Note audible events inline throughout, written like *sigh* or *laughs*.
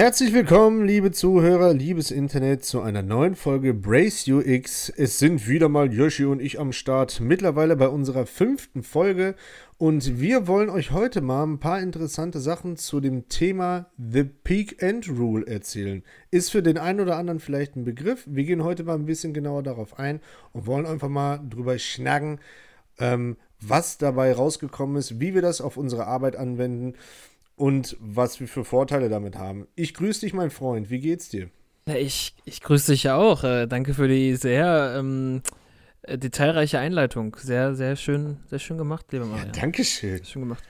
Herzlich willkommen, liebe Zuhörer, liebes Internet, zu einer neuen Folge Brace UX. Es sind wieder mal Yoshi und ich am Start, mittlerweile bei unserer fünften Folge. Und wir wollen euch heute mal ein paar interessante Sachen zu dem Thema The Peak End Rule erzählen. Ist für den einen oder anderen vielleicht ein Begriff. Wir gehen heute mal ein bisschen genauer darauf ein und wollen einfach mal drüber schnacken, ähm, was dabei rausgekommen ist, wie wir das auf unsere Arbeit anwenden und was wir für Vorteile damit haben. Ich grüße dich, mein Freund. Wie geht's dir? Ich, ich grüße dich ja auch. Äh, danke für die sehr ähm, äh, detailreiche Einleitung. Sehr, sehr schön, sehr schön gemacht, lieber Mario. Ja, Dankeschön. Sehr schön gemacht.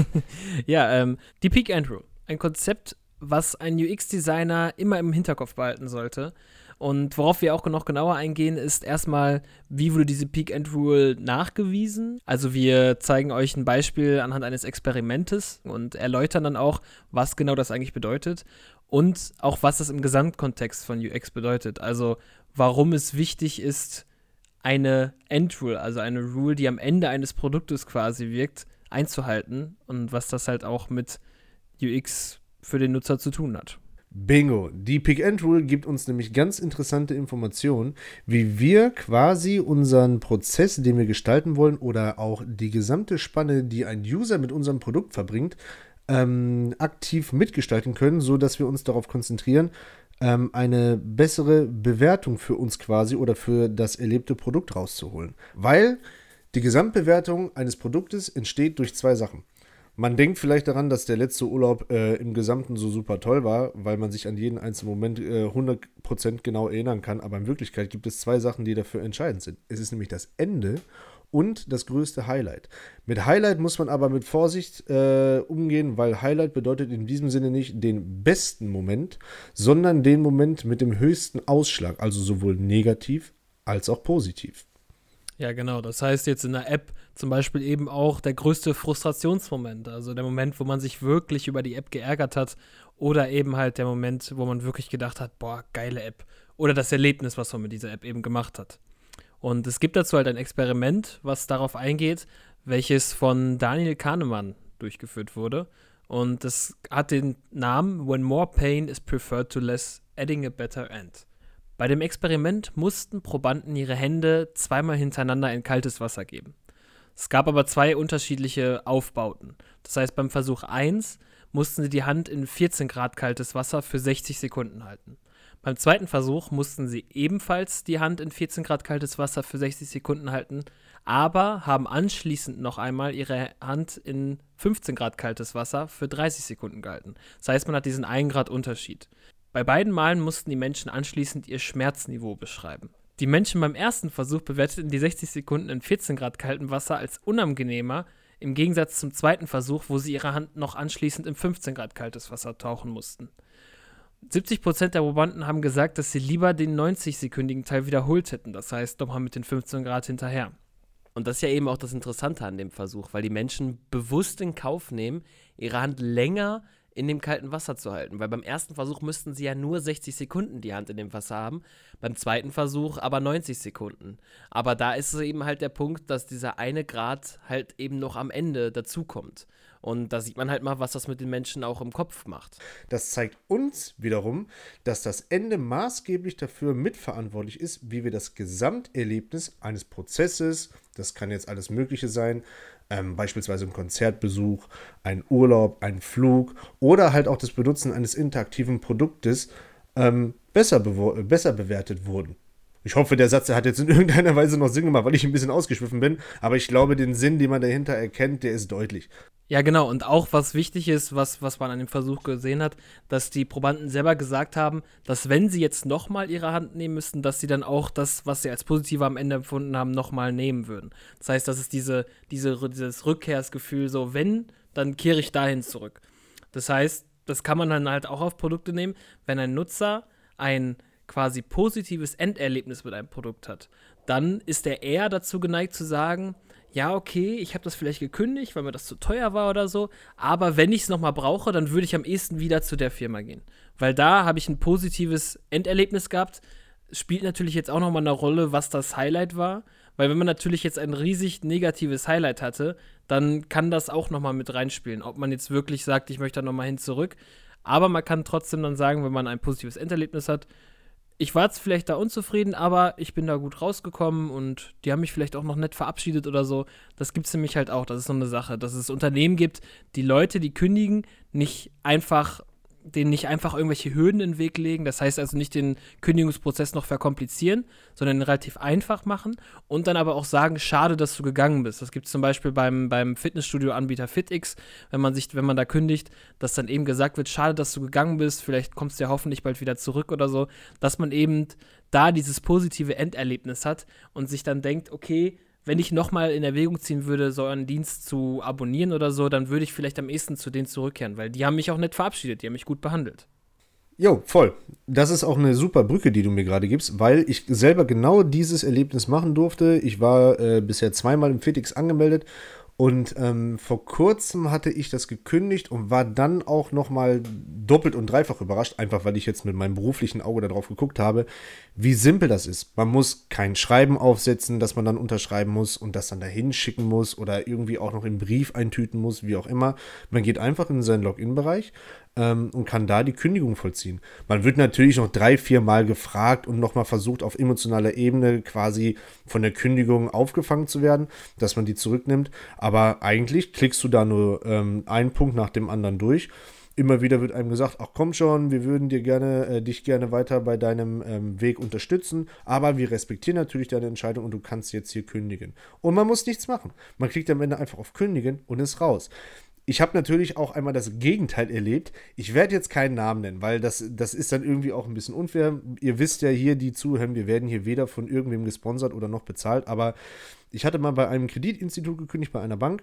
*laughs* ja, ähm, die Peak Rule. Ein Konzept, was ein UX-Designer immer im Hinterkopf behalten sollte. Und worauf wir auch noch genauer eingehen, ist erstmal, wie wurde diese Peak End Rule nachgewiesen? Also wir zeigen euch ein Beispiel anhand eines Experimentes und erläutern dann auch, was genau das eigentlich bedeutet und auch was das im Gesamtkontext von UX bedeutet. Also warum es wichtig ist, eine End Rule, also eine Rule, die am Ende eines Produktes quasi wirkt, einzuhalten und was das halt auch mit UX für den Nutzer zu tun hat. Bingo. Die Pick-and-Rule gibt uns nämlich ganz interessante Informationen, wie wir quasi unseren Prozess, den wir gestalten wollen, oder auch die gesamte Spanne, die ein User mit unserem Produkt verbringt, ähm, aktiv mitgestalten können, sodass wir uns darauf konzentrieren, ähm, eine bessere Bewertung für uns quasi oder für das erlebte Produkt rauszuholen. Weil die Gesamtbewertung eines Produktes entsteht durch zwei Sachen. Man denkt vielleicht daran, dass der letzte Urlaub äh, im Gesamten so super toll war, weil man sich an jeden einzelnen Moment äh, 100% genau erinnern kann. Aber in Wirklichkeit gibt es zwei Sachen, die dafür entscheidend sind. Es ist nämlich das Ende und das größte Highlight. Mit Highlight muss man aber mit Vorsicht äh, umgehen, weil Highlight bedeutet in diesem Sinne nicht den besten Moment, sondern den Moment mit dem höchsten Ausschlag, also sowohl negativ als auch positiv. Ja, genau. Das heißt jetzt in der App zum Beispiel eben auch der größte Frustrationsmoment. Also der Moment, wo man sich wirklich über die App geärgert hat. Oder eben halt der Moment, wo man wirklich gedacht hat, boah, geile App. Oder das Erlebnis, was man mit dieser App eben gemacht hat. Und es gibt dazu halt ein Experiment, was darauf eingeht, welches von Daniel Kahnemann durchgeführt wurde. Und das hat den Namen When More Pain is Preferred to Less, Adding a Better End. Bei dem Experiment mussten Probanden ihre Hände zweimal hintereinander in kaltes Wasser geben. Es gab aber zwei unterschiedliche Aufbauten. Das heißt, beim Versuch 1 mussten sie die Hand in 14 Grad kaltes Wasser für 60 Sekunden halten. Beim zweiten Versuch mussten sie ebenfalls die Hand in 14 Grad kaltes Wasser für 60 Sekunden halten, aber haben anschließend noch einmal ihre Hand in 15 Grad kaltes Wasser für 30 Sekunden gehalten. Das heißt, man hat diesen 1 Grad Unterschied. Bei beiden Malen mussten die Menschen anschließend ihr Schmerzniveau beschreiben. Die Menschen beim ersten Versuch bewerteten die 60 Sekunden in 14 Grad kaltem Wasser als unangenehmer, im Gegensatz zum zweiten Versuch, wo sie ihre Hand noch anschließend in 15 Grad kaltes Wasser tauchen mussten. 70% der Probanden haben gesagt, dass sie lieber den 90-sekündigen Teil wiederholt hätten, das heißt nochmal mit den 15 Grad hinterher. Und das ist ja eben auch das Interessante an dem Versuch, weil die Menschen bewusst in Kauf nehmen, ihre Hand länger in dem kalten Wasser zu halten. Weil beim ersten Versuch müssten sie ja nur 60 Sekunden die Hand in dem Wasser haben, beim zweiten Versuch aber 90 Sekunden. Aber da ist es eben halt der Punkt, dass dieser eine Grad halt eben noch am Ende dazukommt. Und da sieht man halt mal, was das mit den Menschen auch im Kopf macht. Das zeigt uns wiederum, dass das Ende maßgeblich dafür mitverantwortlich ist, wie wir das Gesamterlebnis eines Prozesses, das kann jetzt alles Mögliche sein, ähm, beispielsweise ein Konzertbesuch, ein Urlaub, ein Flug oder halt auch das Benutzen eines interaktiven Produktes ähm, besser, besser bewertet wurden. Ich hoffe, der Satz hat jetzt in *laughs* irgendeiner Weise noch Sinn gemacht, weil ich ein bisschen ausgeschwiffen bin. Aber ich glaube, den Sinn, den man dahinter erkennt, der ist deutlich. Ja, genau. Und auch was wichtig ist, was, was man an dem Versuch gesehen hat, dass die Probanden selber gesagt haben, dass wenn sie jetzt nochmal ihre Hand nehmen müssten, dass sie dann auch das, was sie als positiver am Ende empfunden haben, nochmal nehmen würden. Das heißt, das ist diese, diese, dieses Rückkehrsgefühl, so wenn, dann kehre ich dahin zurück. Das heißt, das kann man dann halt auch auf Produkte nehmen, wenn ein Nutzer ein quasi positives Enderlebnis mit einem Produkt hat, dann ist er eher dazu geneigt zu sagen, ja, okay, ich habe das vielleicht gekündigt, weil mir das zu teuer war oder so, aber wenn ich es nochmal brauche, dann würde ich am ehesten wieder zu der Firma gehen. Weil da habe ich ein positives Enderlebnis gehabt. Spielt natürlich jetzt auch nochmal eine Rolle, was das Highlight war. Weil wenn man natürlich jetzt ein riesig negatives Highlight hatte, dann kann das auch nochmal mit reinspielen. Ob man jetzt wirklich sagt, ich möchte da nochmal hin zurück. Aber man kann trotzdem dann sagen, wenn man ein positives Enderlebnis hat, ich war vielleicht da unzufrieden, aber ich bin da gut rausgekommen und die haben mich vielleicht auch noch nett verabschiedet oder so. Das gibt es nämlich halt auch. Das ist so eine Sache, dass es Unternehmen gibt, die Leute, die kündigen, nicht einfach denen nicht einfach irgendwelche Hürden in den Weg legen. Das heißt also nicht den Kündigungsprozess noch verkomplizieren, sondern relativ einfach machen und dann aber auch sagen, schade, dass du gegangen bist. Das gibt es zum Beispiel beim, beim Fitnessstudio-Anbieter FitX, wenn man sich, wenn man da kündigt, dass dann eben gesagt wird, schade, dass du gegangen bist, vielleicht kommst du ja hoffentlich bald wieder zurück oder so, dass man eben da dieses positive Enderlebnis hat und sich dann denkt, okay, wenn ich nochmal in Erwägung ziehen würde, so einen Dienst zu abonnieren oder so, dann würde ich vielleicht am ehesten zu denen zurückkehren, weil die haben mich auch nicht verabschiedet, die haben mich gut behandelt. Jo, voll. Das ist auch eine super Brücke, die du mir gerade gibst, weil ich selber genau dieses Erlebnis machen durfte. Ich war äh, bisher zweimal im FitX angemeldet und ähm, vor kurzem hatte ich das gekündigt und war dann auch nochmal doppelt und dreifach überrascht, einfach weil ich jetzt mit meinem beruflichen Auge darauf geguckt habe, wie simpel das ist. Man muss kein Schreiben aufsetzen, das man dann unterschreiben muss und das dann dahin schicken muss oder irgendwie auch noch im Brief eintüten muss, wie auch immer. Man geht einfach in seinen Login-Bereich ähm, und kann da die Kündigung vollziehen. Man wird natürlich noch drei, vier Mal gefragt und nochmal versucht, auf emotionaler Ebene quasi von der Kündigung aufgefangen zu werden, dass man die zurücknimmt. Aber eigentlich klickst du da nur ähm, einen Punkt nach dem anderen durch. Immer wieder wird einem gesagt, ach komm schon, wir würden dir gerne, äh, dich gerne weiter bei deinem ähm, Weg unterstützen, aber wir respektieren natürlich deine Entscheidung und du kannst jetzt hier kündigen. Und man muss nichts machen. Man klickt am Ende einfach auf Kündigen und ist raus ich habe natürlich auch einmal das Gegenteil erlebt. Ich werde jetzt keinen Namen nennen, weil das, das ist dann irgendwie auch ein bisschen unfair. Ihr wisst ja hier, die zuhören, wir werden hier weder von irgendwem gesponsert oder noch bezahlt. Aber ich hatte mal bei einem Kreditinstitut gekündigt, bei einer Bank.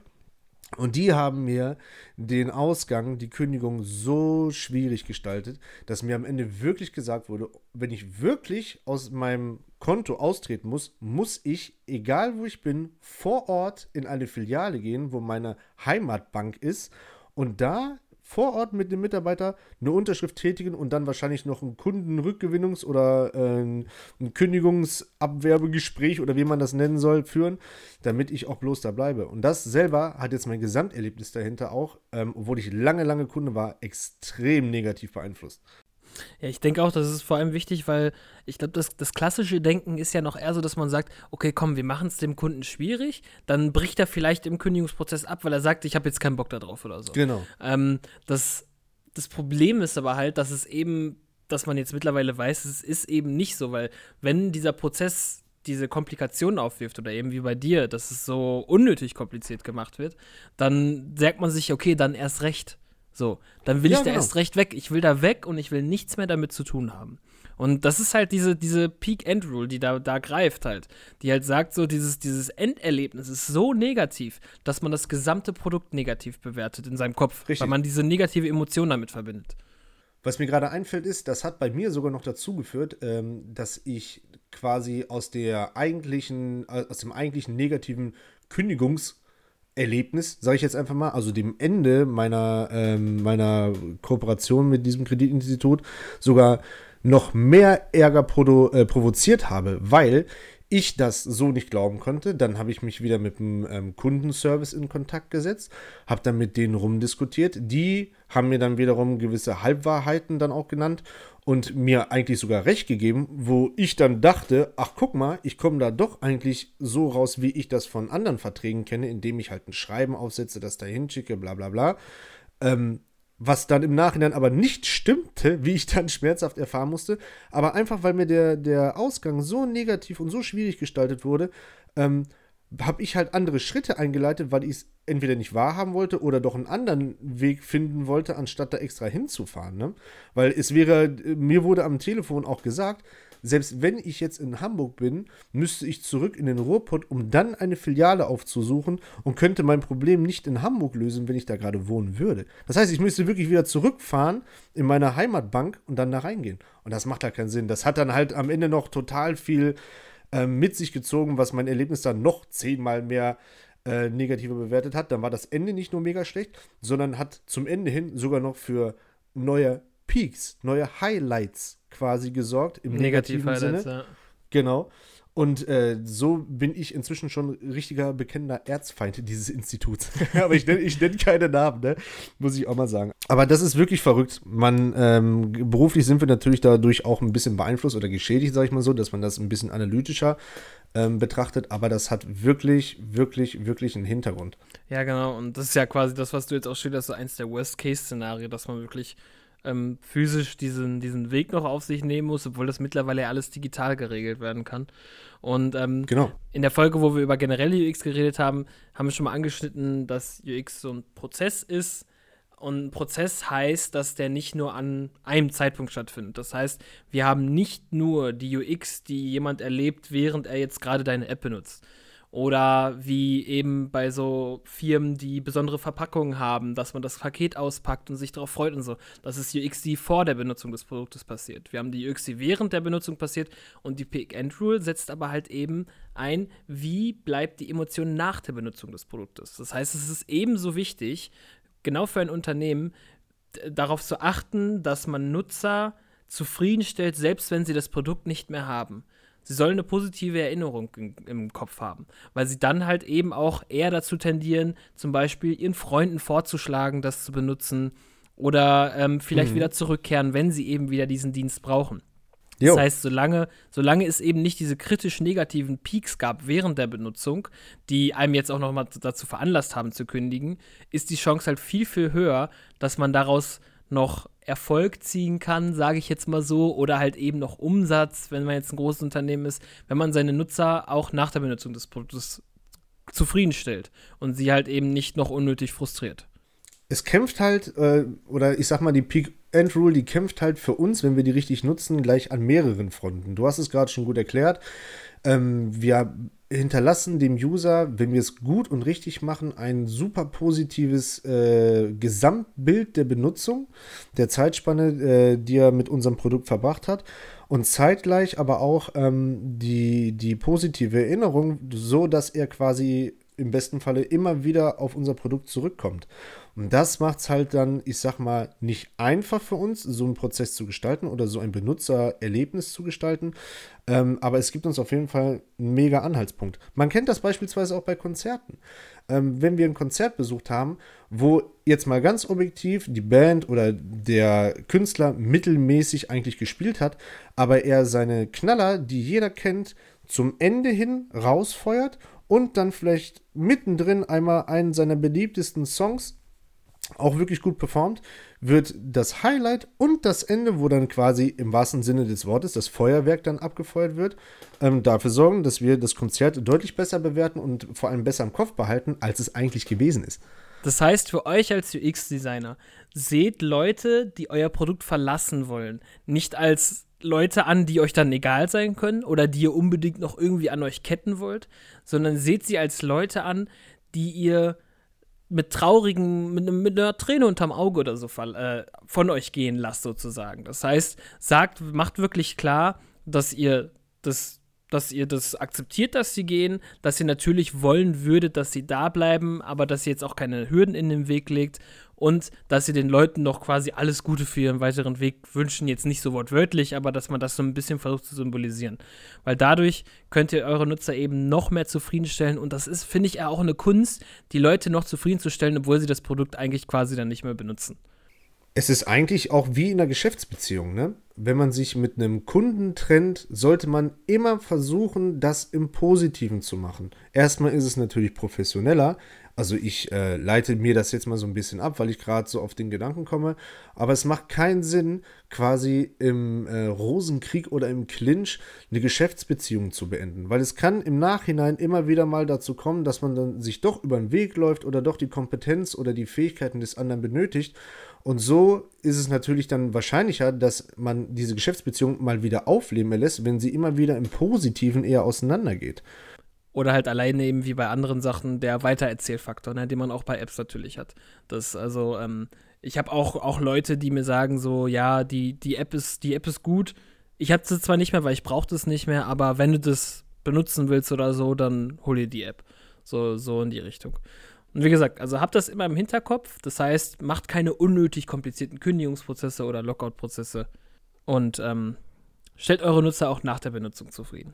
Und die haben mir den Ausgang, die Kündigung so schwierig gestaltet, dass mir am Ende wirklich gesagt wurde, wenn ich wirklich aus meinem Konto austreten muss, muss ich, egal wo ich bin, vor Ort in eine Filiale gehen, wo meine Heimatbank ist. Und da vor Ort mit dem Mitarbeiter eine Unterschrift tätigen und dann wahrscheinlich noch ein Kundenrückgewinnungs- oder äh, ein Kündigungsabwerbegespräch oder wie man das nennen soll, führen, damit ich auch bloß da bleibe. Und das selber hat jetzt mein Gesamterlebnis dahinter auch, ähm, obwohl ich lange, lange Kunde war, extrem negativ beeinflusst. Ja, ich denke auch, das ist vor allem wichtig, weil ich glaube, das, das klassische Denken ist ja noch eher so, dass man sagt, okay, komm, wir machen es dem Kunden schwierig, dann bricht er vielleicht im Kündigungsprozess ab, weil er sagt, ich habe jetzt keinen Bock darauf oder so. Genau. Ähm, das, das Problem ist aber halt, dass es eben, dass man jetzt mittlerweile weiß, es ist eben nicht so, weil wenn dieser Prozess diese Komplikationen aufwirft oder eben wie bei dir, dass es so unnötig kompliziert gemacht wird, dann sagt man sich, okay, dann erst recht. So, dann will ja, ich da genau. erst recht weg. Ich will da weg und ich will nichts mehr damit zu tun haben. Und das ist halt diese, diese Peak-End-Rule, die da, da greift halt. Die halt sagt, so dieses, dieses Enderlebnis ist so negativ, dass man das gesamte Produkt negativ bewertet in seinem Kopf. Richtig. Weil man diese negative Emotion damit verbindet. Was mir gerade einfällt, ist, das hat bei mir sogar noch dazu geführt, ähm, dass ich quasi aus der eigentlichen, äh, aus dem eigentlichen negativen Kündigungs- Erlebnis, sage ich jetzt einfach mal, also dem Ende meiner, ähm, meiner Kooperation mit diesem Kreditinstitut sogar noch mehr Ärger provo äh, provoziert habe, weil ich das so nicht glauben konnte. Dann habe ich mich wieder mit dem ähm, Kundenservice in Kontakt gesetzt, habe dann mit denen rumdiskutiert. Die haben mir dann wiederum gewisse Halbwahrheiten dann auch genannt und mir eigentlich sogar recht gegeben, wo ich dann dachte, ach guck mal, ich komme da doch eigentlich so raus, wie ich das von anderen Verträgen kenne, indem ich halt ein Schreiben aufsetze, das dahin schicke, bla bla bla. Ähm, was dann im Nachhinein aber nicht stimmte, *laughs* wie ich dann schmerzhaft erfahren musste, aber einfach weil mir der, der Ausgang so negativ und so schwierig gestaltet wurde, ähm, habe ich halt andere Schritte eingeleitet, weil ich es entweder nicht wahrhaben wollte oder doch einen anderen Weg finden wollte, anstatt da extra hinzufahren. Ne? Weil es wäre, mir wurde am Telefon auch gesagt, selbst wenn ich jetzt in Hamburg bin, müsste ich zurück in den Ruhrpott, um dann eine Filiale aufzusuchen und könnte mein Problem nicht in Hamburg lösen, wenn ich da gerade wohnen würde. Das heißt, ich müsste wirklich wieder zurückfahren in meine Heimatbank und dann da reingehen. Und das macht halt keinen Sinn. Das hat dann halt am Ende noch total viel äh, mit sich gezogen, was mein Erlebnis dann noch zehnmal mehr äh, negativer bewertet hat. Dann war das Ende nicht nur mega schlecht, sondern hat zum Ende hin sogar noch für neue Peaks, neue Highlights quasi gesorgt im Negativ negativen Sinne. Ja. Genau. Und äh, so bin ich inzwischen schon richtiger bekennender Erzfeind dieses Instituts. *laughs* Aber ich nenne nenn keine Namen, ne? muss ich auch mal sagen. Aber das ist wirklich verrückt. Man, ähm, beruflich sind wir natürlich dadurch auch ein bisschen beeinflusst oder geschädigt, sage ich mal so, dass man das ein bisschen analytischer ähm, betrachtet. Aber das hat wirklich, wirklich, wirklich einen Hintergrund. Ja, genau. Und das ist ja quasi das, was du jetzt auch schilderst, so eins der Worst-Case-Szenarien, dass man wirklich ähm, physisch diesen, diesen Weg noch auf sich nehmen muss, obwohl das mittlerweile ja alles digital geregelt werden kann. Und ähm, genau. in der Folge, wo wir über generelle UX geredet haben, haben wir schon mal angeschnitten, dass UX so ein Prozess ist. Und ein Prozess heißt, dass der nicht nur an einem Zeitpunkt stattfindet. Das heißt, wir haben nicht nur die UX, die jemand erlebt, während er jetzt gerade deine App benutzt, oder wie eben bei so Firmen, die besondere Verpackungen haben, dass man das Paket auspackt und sich darauf freut und so. Das ist UX, die vor der Benutzung des Produktes passiert. Wir haben die UX, die während der Benutzung passiert und die Pick-and-Rule setzt aber halt eben ein, wie bleibt die Emotion nach der Benutzung des Produktes. Das heißt, es ist ebenso wichtig, genau für ein Unternehmen, darauf zu achten, dass man Nutzer zufriedenstellt, selbst wenn sie das Produkt nicht mehr haben. Sie sollen eine positive Erinnerung in, im Kopf haben, weil sie dann halt eben auch eher dazu tendieren, zum Beispiel ihren Freunden vorzuschlagen, das zu benutzen oder ähm, vielleicht mhm. wieder zurückkehren, wenn sie eben wieder diesen Dienst brauchen. Jo. Das heißt, solange, solange es eben nicht diese kritisch negativen Peaks gab während der Benutzung, die einem jetzt auch noch mal dazu veranlasst haben zu kündigen, ist die Chance halt viel, viel höher, dass man daraus noch Erfolg ziehen kann, sage ich jetzt mal so, oder halt eben noch Umsatz, wenn man jetzt ein großes Unternehmen ist, wenn man seine Nutzer auch nach der Benutzung des Produktes zufriedenstellt und sie halt eben nicht noch unnötig frustriert. Es kämpft halt, äh, oder ich sag mal, die Peak End Rule, die kämpft halt für uns, wenn wir die richtig nutzen, gleich an mehreren Fronten. Du hast es gerade schon gut erklärt. Ähm, wir hinterlassen dem User, wenn wir es gut und richtig machen, ein super positives äh, Gesamtbild der Benutzung, der Zeitspanne, äh, die er mit unserem Produkt verbracht hat. Und zeitgleich aber auch ähm, die, die positive Erinnerung, so dass er quasi im besten Falle immer wieder auf unser Produkt zurückkommt. Und das macht es halt dann, ich sag mal, nicht einfach für uns, so einen Prozess zu gestalten oder so ein Benutzererlebnis zu gestalten. Ähm, aber es gibt uns auf jeden Fall einen mega Anhaltspunkt. Man kennt das beispielsweise auch bei Konzerten. Ähm, wenn wir ein Konzert besucht haben, wo jetzt mal ganz objektiv die Band oder der Künstler mittelmäßig eigentlich gespielt hat, aber er seine Knaller, die jeder kennt, zum Ende hin rausfeuert und dann vielleicht mittendrin einmal einen seiner beliebtesten Songs auch wirklich gut performt, wird das Highlight und das Ende, wo dann quasi im wahrsten Sinne des Wortes das Feuerwerk dann abgefeuert wird, ähm, dafür sorgen, dass wir das Konzert deutlich besser bewerten und vor allem besser im Kopf behalten, als es eigentlich gewesen ist. Das heißt, für euch als UX-Designer, seht Leute, die euer Produkt verlassen wollen, nicht als Leute an, die euch dann egal sein können oder die ihr unbedingt noch irgendwie an euch ketten wollt, sondern seht sie als Leute an, die ihr mit traurigen, mit, mit, einer Träne unterm Auge oder so äh, von euch gehen lasst, sozusagen. Das heißt, sagt, macht wirklich klar, dass ihr das dass ihr das akzeptiert, dass sie gehen, dass ihr natürlich wollen würdet, dass sie da bleiben, aber dass ihr jetzt auch keine Hürden in den Weg legt und dass ihr den Leuten noch quasi alles Gute für ihren weiteren Weg wünschen, jetzt nicht so wortwörtlich, aber dass man das so ein bisschen versucht zu symbolisieren. Weil dadurch könnt ihr eure Nutzer eben noch mehr zufriedenstellen und das ist, finde ich, auch eine Kunst, die Leute noch zufriedenzustellen, obwohl sie das Produkt eigentlich quasi dann nicht mehr benutzen. Es ist eigentlich auch wie in einer Geschäftsbeziehung, ne? Wenn man sich mit einem Kunden trennt, sollte man immer versuchen, das im Positiven zu machen. Erstmal ist es natürlich professioneller, also ich äh, leite mir das jetzt mal so ein bisschen ab, weil ich gerade so auf den Gedanken komme. Aber es macht keinen Sinn, quasi im äh, Rosenkrieg oder im Clinch eine Geschäftsbeziehung zu beenden. Weil es kann im Nachhinein immer wieder mal dazu kommen, dass man dann sich doch über den Weg läuft oder doch die Kompetenz oder die Fähigkeiten des anderen benötigt. Und so ist es natürlich dann wahrscheinlicher, dass man diese Geschäftsbeziehung mal wieder aufleben lässt, wenn sie immer wieder im Positiven eher auseinandergeht. Oder halt alleine eben wie bei anderen Sachen der Weitererzählfaktor, ne, den man auch bei Apps natürlich hat. Das, also, ähm, ich habe auch, auch Leute, die mir sagen, so, ja, die, die, App ist, die App ist gut. Ich habe sie zwar nicht mehr, weil ich brauche das nicht mehr, aber wenn du das benutzen willst oder so, dann hol dir die App. So, so in die Richtung. Und wie gesagt, also habt das immer im Hinterkopf. Das heißt, macht keine unnötig komplizierten Kündigungsprozesse oder Lockout-Prozesse. Und ähm, stellt eure Nutzer auch nach der Benutzung zufrieden.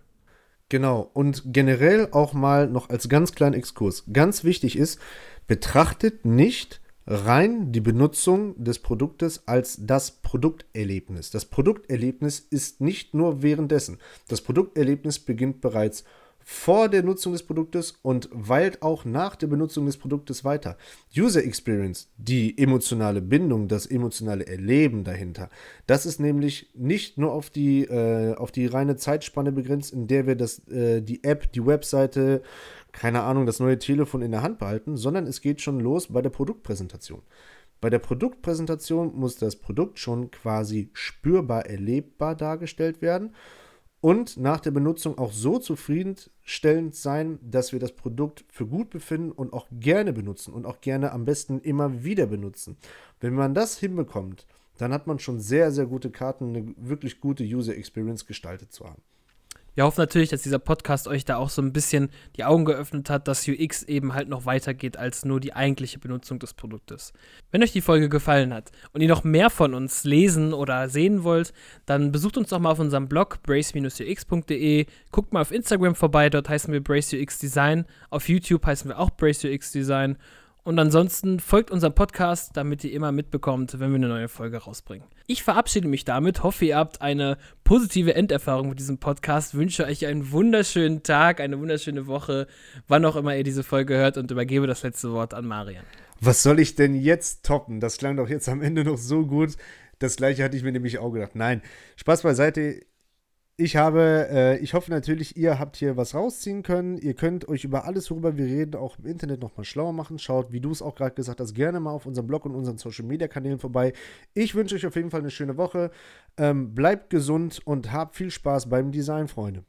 Genau, und generell auch mal noch als ganz kleinen Exkurs. Ganz wichtig ist, betrachtet nicht rein die Benutzung des Produktes als das Produkterlebnis. Das Produkterlebnis ist nicht nur währenddessen. Das Produkterlebnis beginnt bereits vor der Nutzung des Produktes und weilt auch nach der Benutzung des Produktes weiter. User Experience, die emotionale Bindung, das emotionale Erleben dahinter, das ist nämlich nicht nur auf die, äh, auf die reine Zeitspanne begrenzt, in der wir das, äh, die App, die Webseite, keine Ahnung, das neue Telefon in der Hand behalten, sondern es geht schon los bei der Produktpräsentation. Bei der Produktpräsentation muss das Produkt schon quasi spürbar erlebbar dargestellt werden und nach der Benutzung auch so zufriedenstellend sein, dass wir das Produkt für gut befinden und auch gerne benutzen und auch gerne am besten immer wieder benutzen. Wenn man das hinbekommt, dann hat man schon sehr, sehr gute Karten, eine wirklich gute User Experience gestaltet zu haben. Wir hoffen natürlich, dass dieser Podcast euch da auch so ein bisschen die Augen geöffnet hat, dass UX eben halt noch weitergeht als nur die eigentliche Benutzung des Produktes. Wenn euch die Folge gefallen hat und ihr noch mehr von uns lesen oder sehen wollt, dann besucht uns doch mal auf unserem Blog brace-ux.de, guckt mal auf Instagram vorbei, dort heißen wir BraceUX Design, auf YouTube heißen wir auch BraceUX Design und ansonsten folgt unserem Podcast, damit ihr immer mitbekommt, wenn wir eine neue Folge rausbringen. Ich verabschiede mich damit, hoffe, ihr habt eine positive Enderfahrung mit diesem Podcast, wünsche euch einen wunderschönen Tag, eine wunderschöne Woche, wann auch immer ihr diese Folge hört und übergebe das letzte Wort an Marian. Was soll ich denn jetzt toppen? Das klang doch jetzt am Ende noch so gut. Das gleiche hatte ich mir nämlich auch gedacht. Nein, Spaß beiseite ich habe, äh, ich hoffe natürlich, ihr habt hier was rausziehen können. Ihr könnt euch über alles, worüber wir reden, auch im Internet nochmal schlauer machen. Schaut, wie du es auch gerade gesagt hast, gerne mal auf unserem Blog und unseren Social Media Kanälen vorbei. Ich wünsche euch auf jeden Fall eine schöne Woche. Ähm, bleibt gesund und habt viel Spaß beim Design, Freunde.